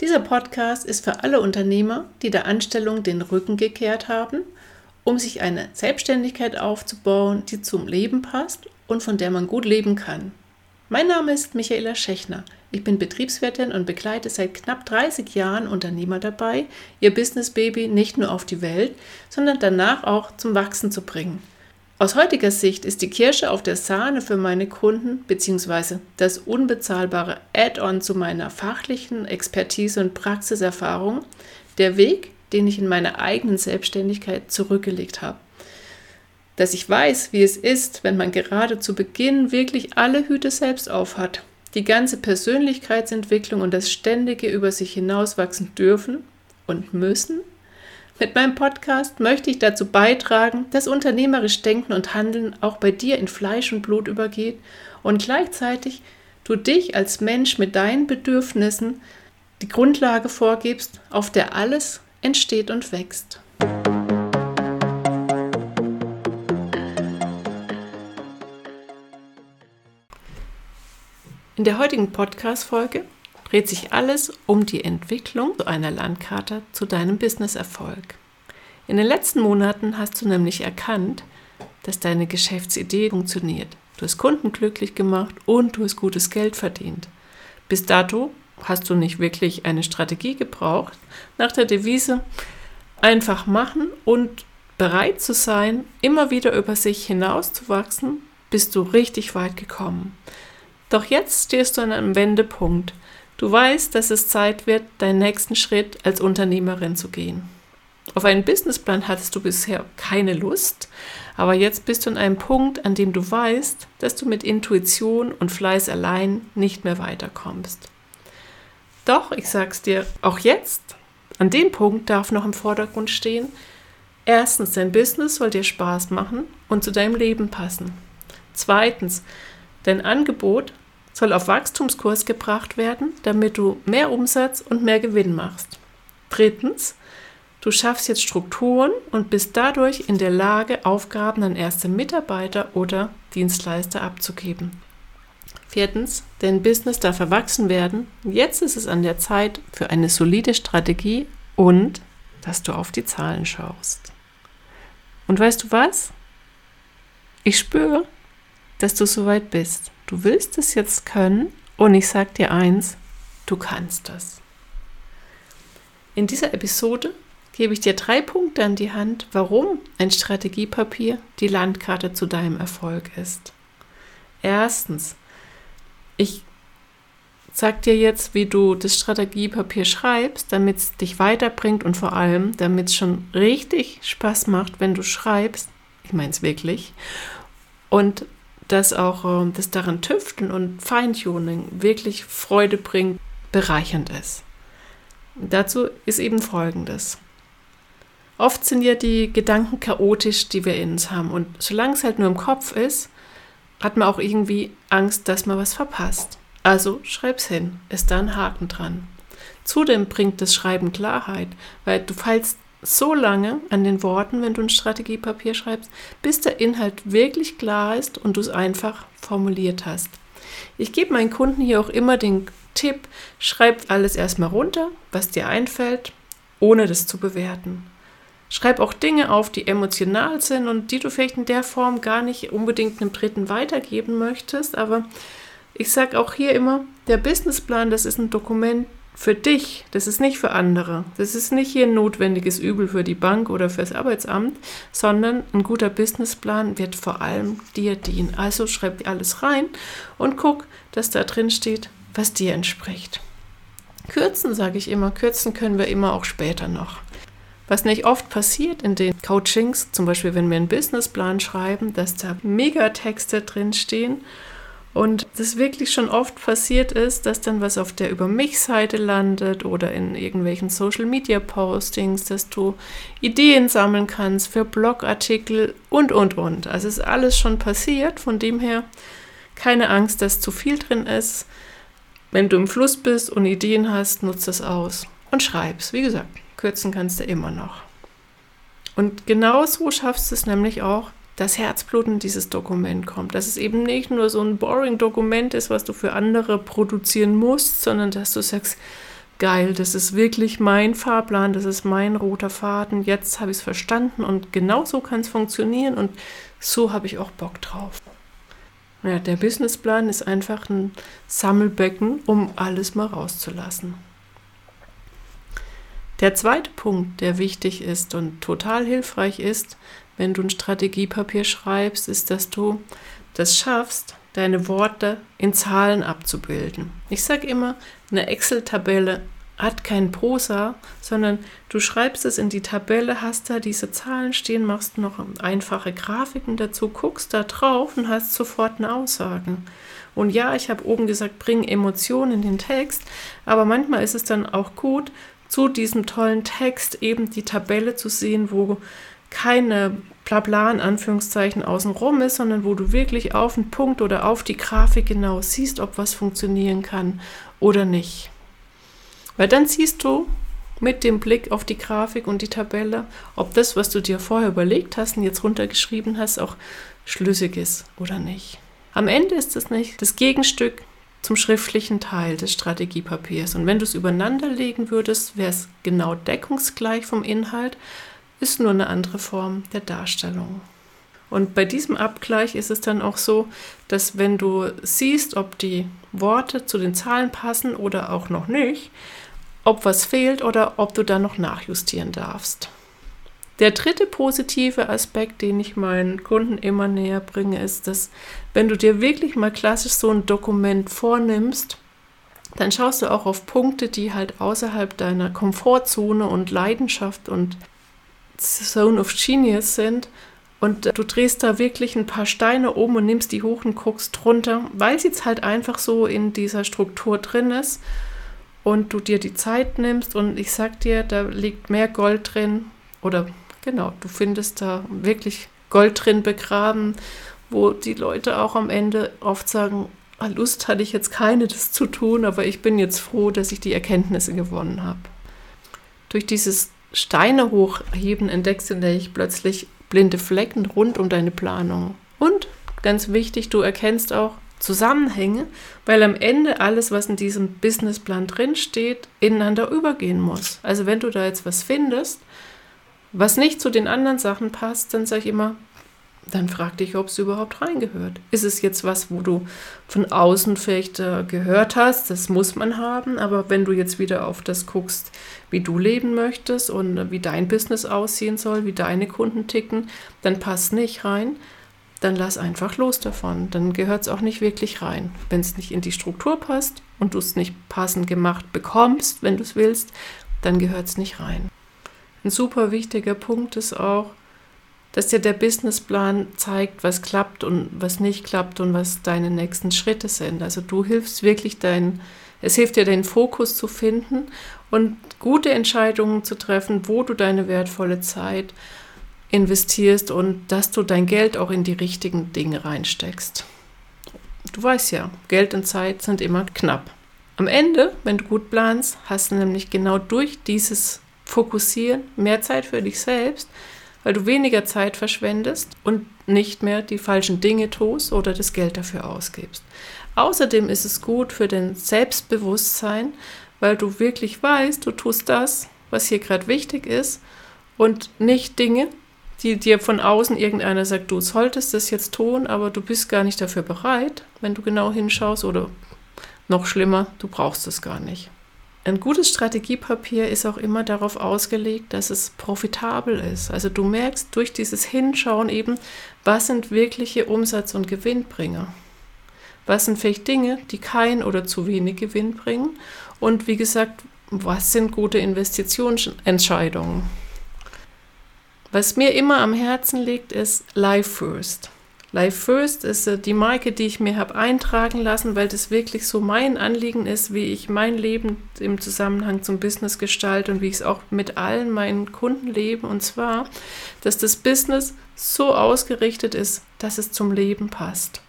Dieser Podcast ist für alle Unternehmer, die der Anstellung den Rücken gekehrt haben, um sich eine Selbstständigkeit aufzubauen, die zum Leben passt und von der man gut leben kann. Mein Name ist Michaela Schechner. Ich bin Betriebswirtin und begleite seit knapp 30 Jahren Unternehmer dabei, ihr Business-Baby nicht nur auf die Welt, sondern danach auch zum Wachsen zu bringen. Aus heutiger Sicht ist die Kirsche auf der Sahne für meine Kunden bzw. das unbezahlbare Add-on zu meiner fachlichen Expertise und Praxiserfahrung der Weg, den ich in meiner eigenen Selbstständigkeit zurückgelegt habe. Dass ich weiß, wie es ist, wenn man gerade zu Beginn wirklich alle Hüte selbst aufhat, die ganze Persönlichkeitsentwicklung und das ständige über sich hinauswachsen dürfen und müssen mit meinem Podcast möchte ich dazu beitragen, dass unternehmerisch Denken und Handeln auch bei dir in Fleisch und Blut übergeht und gleichzeitig du dich als Mensch mit deinen Bedürfnissen die Grundlage vorgibst, auf der alles entsteht und wächst. In der heutigen Podcast-Folge dreht sich alles um die Entwicklung einer Landkarte zu deinem Businesserfolg. In den letzten Monaten hast du nämlich erkannt, dass deine Geschäftsidee funktioniert. Du hast Kunden glücklich gemacht und du hast gutes Geld verdient. Bis dato hast du nicht wirklich eine Strategie gebraucht, nach der Devise einfach machen und bereit zu sein, immer wieder über sich hinauszuwachsen, bist du richtig weit gekommen. Doch jetzt stehst du an einem Wendepunkt. Du weißt, dass es Zeit wird, deinen nächsten Schritt als Unternehmerin zu gehen. Auf einen Businessplan hattest du bisher keine Lust, aber jetzt bist du an einem Punkt, an dem du weißt, dass du mit Intuition und Fleiß allein nicht mehr weiterkommst. Doch, ich sag's dir, auch jetzt, an dem Punkt darf noch im Vordergrund stehen, erstens, dein Business soll dir Spaß machen und zu deinem Leben passen. Zweitens, dein Angebot soll auf Wachstumskurs gebracht werden, damit du mehr Umsatz und mehr Gewinn machst. Drittens, du schaffst jetzt Strukturen und bist dadurch in der Lage, Aufgaben an erste Mitarbeiter oder Dienstleister abzugeben. Viertens, dein Business darf erwachsen werden. Jetzt ist es an der Zeit für eine solide Strategie und dass du auf die Zahlen schaust. Und weißt du was? Ich spüre, dass du soweit bist. Du willst es jetzt können und ich sage dir eins, du kannst das. In dieser Episode gebe ich dir drei Punkte an die Hand, warum ein Strategiepapier die Landkarte zu deinem Erfolg ist. Erstens, ich sage dir jetzt, wie du das Strategiepapier schreibst, damit es dich weiterbringt und vor allem, damit es schon richtig Spaß macht, wenn du schreibst. Ich meine es wirklich. Und dass auch äh, das daran Tüfteln und Feintuning wirklich Freude bringt, bereichernd ist. Dazu ist eben Folgendes. Oft sind ja die Gedanken chaotisch, die wir in uns haben. Und solange es halt nur im Kopf ist, hat man auch irgendwie Angst, dass man was verpasst. Also schreib's hin, ist da ein Haken dran. Zudem bringt das Schreiben Klarheit, weil du fallst so lange an den Worten, wenn du ein Strategiepapier schreibst, bis der Inhalt wirklich klar ist und du es einfach formuliert hast. Ich gebe meinen Kunden hier auch immer den Tipp, schreib alles erstmal runter, was dir einfällt, ohne das zu bewerten. Schreib auch Dinge auf, die emotional sind und die du vielleicht in der Form gar nicht unbedingt einem Dritten weitergeben möchtest. Aber ich sage auch hier immer, der Businessplan, das ist ein Dokument, für dich, das ist nicht für andere. Das ist nicht hier ein notwendiges Übel für die Bank oder fürs Arbeitsamt, sondern ein guter Businessplan wird vor allem dir dienen. Also schreib alles rein und guck, dass da drin steht, was dir entspricht. Kürzen, sage ich immer, kürzen können wir immer auch später noch. Was nicht oft passiert in den Coachings, zum Beispiel wenn wir einen Businessplan schreiben, dass da Megatexte drin stehen und das wirklich schon oft passiert ist, dass dann was auf der Über mich-Seite landet oder in irgendwelchen Social-Media-Postings, dass du Ideen sammeln kannst für Blogartikel und, und, und. Also ist alles schon passiert. Von dem her keine Angst, dass zu viel drin ist. Wenn du im Fluss bist und Ideen hast, nutzt das aus und schreib's. Wie gesagt, kürzen kannst du immer noch. Und genau so schaffst du es nämlich auch, das Herzblut in dieses Dokument kommt. Dass es eben nicht nur so ein boring Dokument ist, was du für andere produzieren musst, sondern dass du sagst, geil, das ist wirklich mein Fahrplan, das ist mein roter Faden, jetzt habe ich es verstanden und genau so kann es funktionieren und so habe ich auch Bock drauf. Ja, der Businessplan ist einfach ein Sammelbecken, um alles mal rauszulassen. Der zweite Punkt, der wichtig ist und total hilfreich ist, wenn du ein Strategiepapier schreibst, ist, dass du das schaffst, deine Worte in Zahlen abzubilden. Ich sage immer, eine Excel-Tabelle hat kein Prosa, sondern du schreibst es in die Tabelle, hast da diese Zahlen stehen, machst noch einfache Grafiken dazu, guckst da drauf und hast sofort eine Aussage. Und ja, ich habe oben gesagt, bring Emotionen in den Text, aber manchmal ist es dann auch gut, zu diesem tollen Text eben die Tabelle zu sehen, wo keine Blabla in Anführungszeichen außenrum ist, sondern wo du wirklich auf den Punkt oder auf die Grafik genau siehst, ob was funktionieren kann oder nicht. Weil dann siehst du mit dem Blick auf die Grafik und die Tabelle, ob das, was du dir vorher überlegt hast und jetzt runtergeschrieben hast, auch schlüssig ist oder nicht. Am Ende ist es nicht das Gegenstück zum schriftlichen Teil des Strategiepapiers. Und wenn du es übereinander legen würdest, wäre es genau deckungsgleich vom Inhalt, ist nur eine andere Form der Darstellung. Und bei diesem Abgleich ist es dann auch so, dass wenn du siehst, ob die Worte zu den Zahlen passen oder auch noch nicht, ob was fehlt oder ob du dann noch nachjustieren darfst. Der dritte positive Aspekt, den ich meinen Kunden immer näher bringe, ist, dass wenn du dir wirklich mal klassisch so ein Dokument vornimmst, dann schaust du auch auf Punkte, die halt außerhalb deiner Komfortzone und Leidenschaft und Zone of Genius sind. Und du drehst da wirklich ein paar Steine um und nimmst die hoch und guckst drunter, weil sie jetzt halt einfach so in dieser Struktur drin ist und du dir die Zeit nimmst und ich sag dir, da liegt mehr Gold drin oder genau, du findest da wirklich Gold drin begraben, wo die Leute auch am Ende oft sagen, ah, Lust hatte ich jetzt keine, das zu tun, aber ich bin jetzt froh, dass ich die Erkenntnisse gewonnen habe. Durch dieses Steine hochheben entdeckst du nämlich plötzlich blinde Flecken rund um deine Planung. Und ganz wichtig, du erkennst auch Zusammenhänge, weil am Ende alles, was in diesem Businessplan drinsteht, ineinander übergehen muss. Also wenn du da jetzt was findest, was nicht zu den anderen Sachen passt, dann sag ich immer, dann frag dich, ob es überhaupt reingehört. Ist es jetzt was, wo du von außen vielleicht äh, gehört hast, das muss man haben, aber wenn du jetzt wieder auf das guckst, wie du leben möchtest und äh, wie dein Business aussehen soll, wie deine Kunden ticken, dann passt nicht rein, dann lass einfach los davon. Dann gehört es auch nicht wirklich rein. Wenn es nicht in die Struktur passt und du es nicht passend gemacht bekommst, wenn du es willst, dann gehört es nicht rein. Ein super wichtiger Punkt ist auch, dass dir der Businessplan zeigt, was klappt und was nicht klappt und was deine nächsten Schritte sind. Also du hilfst wirklich dein, es hilft dir, den Fokus zu finden und gute Entscheidungen zu treffen, wo du deine wertvolle Zeit investierst und dass du dein Geld auch in die richtigen Dinge reinsteckst. Du weißt ja, Geld und Zeit sind immer knapp. Am Ende, wenn du gut planst, hast du nämlich genau durch dieses Fokussieren mehr Zeit für dich selbst, weil du weniger Zeit verschwendest und nicht mehr die falschen Dinge tust oder das Geld dafür ausgibst. Außerdem ist es gut für dein Selbstbewusstsein, weil du wirklich weißt, du tust das, was hier gerade wichtig ist und nicht Dinge, die dir von außen irgendeiner sagt, du solltest das jetzt tun, aber du bist gar nicht dafür bereit, wenn du genau hinschaust oder noch schlimmer, du brauchst es gar nicht. Ein gutes Strategiepapier ist auch immer darauf ausgelegt, dass es profitabel ist. Also du merkst durch dieses Hinschauen eben, was sind wirkliche Umsatz- und Gewinnbringer. Was sind vielleicht Dinge, die kein oder zu wenig Gewinn bringen? Und wie gesagt, was sind gute Investitionsentscheidungen? Was mir immer am Herzen liegt, ist Life First. Life First ist äh, die Marke, die ich mir habe eintragen lassen, weil das wirklich so mein Anliegen ist, wie ich mein Leben im Zusammenhang zum Business gestalte und wie ich es auch mit allen meinen Kunden lebe. Und zwar, dass das Business so ausgerichtet ist, dass es zum Leben passt.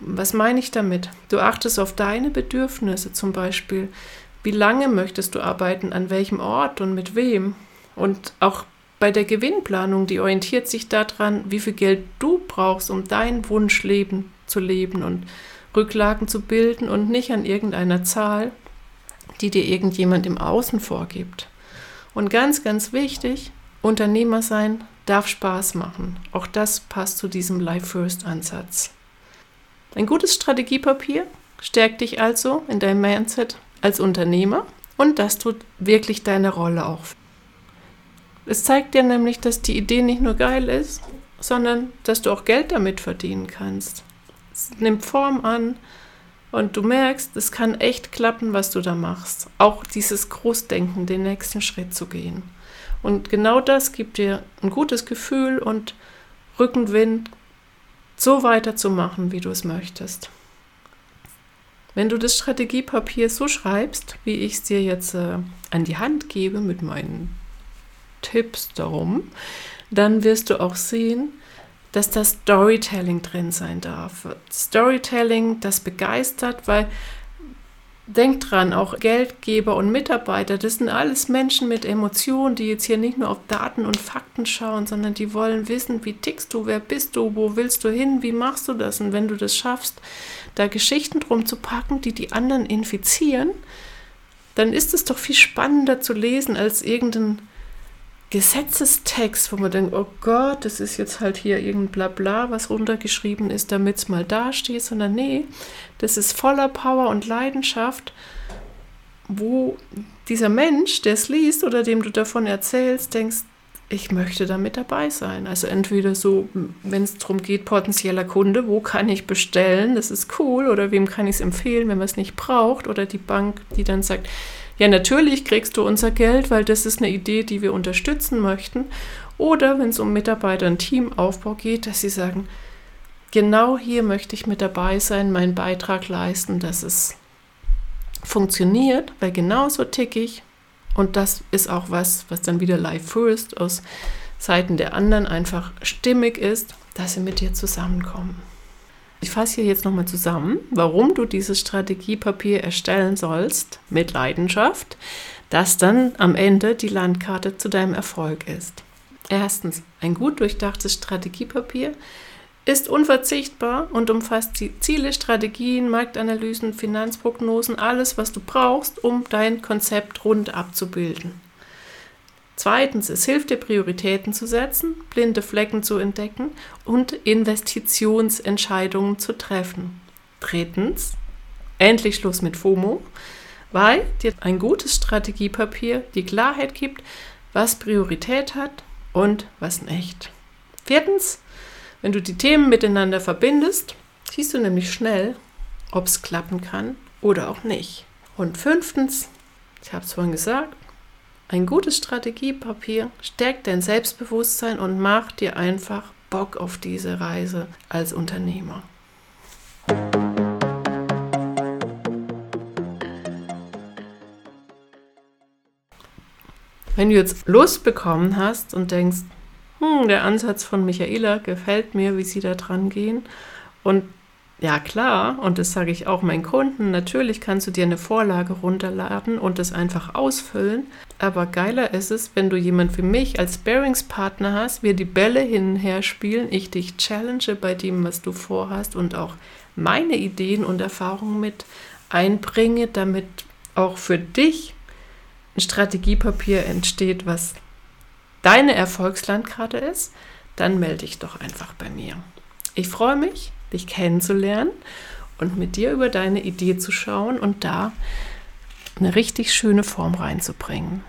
Was meine ich damit? Du achtest auf deine Bedürfnisse zum Beispiel. Wie lange möchtest du arbeiten, an welchem Ort und mit wem? Und auch bei der Gewinnplanung, die orientiert sich daran, wie viel Geld du brauchst, um dein Wunschleben zu leben und Rücklagen zu bilden und nicht an irgendeiner Zahl, die dir irgendjemand im Außen vorgibt. Und ganz, ganz wichtig, Unternehmer sein darf Spaß machen. Auch das passt zu diesem Life First Ansatz. Ein gutes Strategiepapier stärkt dich also in deinem Mindset als Unternehmer und dass du wirklich deine Rolle auch. Es zeigt dir nämlich, dass die Idee nicht nur geil ist, sondern dass du auch Geld damit verdienen kannst. Es nimmt Form an und du merkst, es kann echt klappen, was du da machst. Auch dieses Großdenken, den nächsten Schritt zu gehen. Und genau das gibt dir ein gutes Gefühl und Rückenwind, so weiterzumachen, wie du es möchtest. Wenn du das Strategiepapier so schreibst, wie ich es dir jetzt äh, an die Hand gebe mit meinen Tipps darum, dann wirst du auch sehen, dass das Storytelling drin sein darf. Storytelling, das begeistert, weil denk dran, auch Geldgeber und Mitarbeiter, das sind alles Menschen mit Emotionen, die jetzt hier nicht nur auf Daten und Fakten schauen, sondern die wollen wissen, wie tickst du, wer bist du, wo willst du hin, wie machst du das? Und wenn du das schaffst, da Geschichten drum zu packen, die die anderen infizieren, dann ist es doch viel spannender zu lesen als irgendein Gesetzestext, wo man denkt, oh Gott, das ist jetzt halt hier irgendein Blabla, was runtergeschrieben ist, damit es mal dasteht, sondern nee, das ist voller Power und Leidenschaft, wo dieser Mensch, der es liest oder dem du davon erzählst, denkst, ich möchte da mit dabei sein. Also entweder so, wenn es darum geht, potenzieller Kunde, wo kann ich bestellen, das ist cool, oder wem kann ich es empfehlen, wenn man es nicht braucht, oder die Bank, die dann sagt, ja, natürlich kriegst du unser Geld, weil das ist eine Idee, die wir unterstützen möchten. Oder wenn es um Mitarbeiter- und Teamaufbau geht, dass sie sagen, genau hier möchte ich mit dabei sein, meinen Beitrag leisten, dass es funktioniert, weil genauso tick ich. Und das ist auch was, was dann wieder Live First aus Seiten der anderen einfach stimmig ist, dass sie mit dir zusammenkommen. Ich fasse hier jetzt nochmal zusammen, warum du dieses Strategiepapier erstellen sollst mit Leidenschaft, das dann am Ende die Landkarte zu deinem Erfolg ist. Erstens, ein gut durchdachtes Strategiepapier ist unverzichtbar und umfasst die Ziele, Strategien, Marktanalysen, Finanzprognosen, alles, was du brauchst, um dein Konzept rund abzubilden. Zweitens, es hilft dir, Prioritäten zu setzen, blinde Flecken zu entdecken und Investitionsentscheidungen zu treffen. Drittens, endlich Schluss mit FOMO, weil dir ein gutes Strategiepapier die Klarheit gibt, was Priorität hat und was nicht. Viertens, wenn du die Themen miteinander verbindest, siehst du nämlich schnell, ob es klappen kann oder auch nicht. Und fünftens, ich habe es vorhin gesagt, ein gutes Strategiepapier stärkt dein Selbstbewusstsein und macht dir einfach Bock auf diese Reise als Unternehmer. Wenn du jetzt Lust bekommen hast und denkst, hm, der Ansatz von Michaela gefällt mir, wie sie da dran gehen. Und ja, klar, und das sage ich auch meinen Kunden, natürlich kannst du dir eine Vorlage runterladen und das einfach ausfüllen, aber geiler ist es, wenn du jemand wie mich als Bearingspartner hast, wir die Bälle hin und her spielen, ich dich challenge bei dem, was du vorhast und auch meine Ideen und Erfahrungen mit einbringe, damit auch für dich ein Strategiepapier entsteht, was deine Erfolgslandkarte ist, dann melde dich doch einfach bei mir. Ich freue mich, dich kennenzulernen und mit dir über deine Idee zu schauen und da eine richtig schöne Form reinzubringen.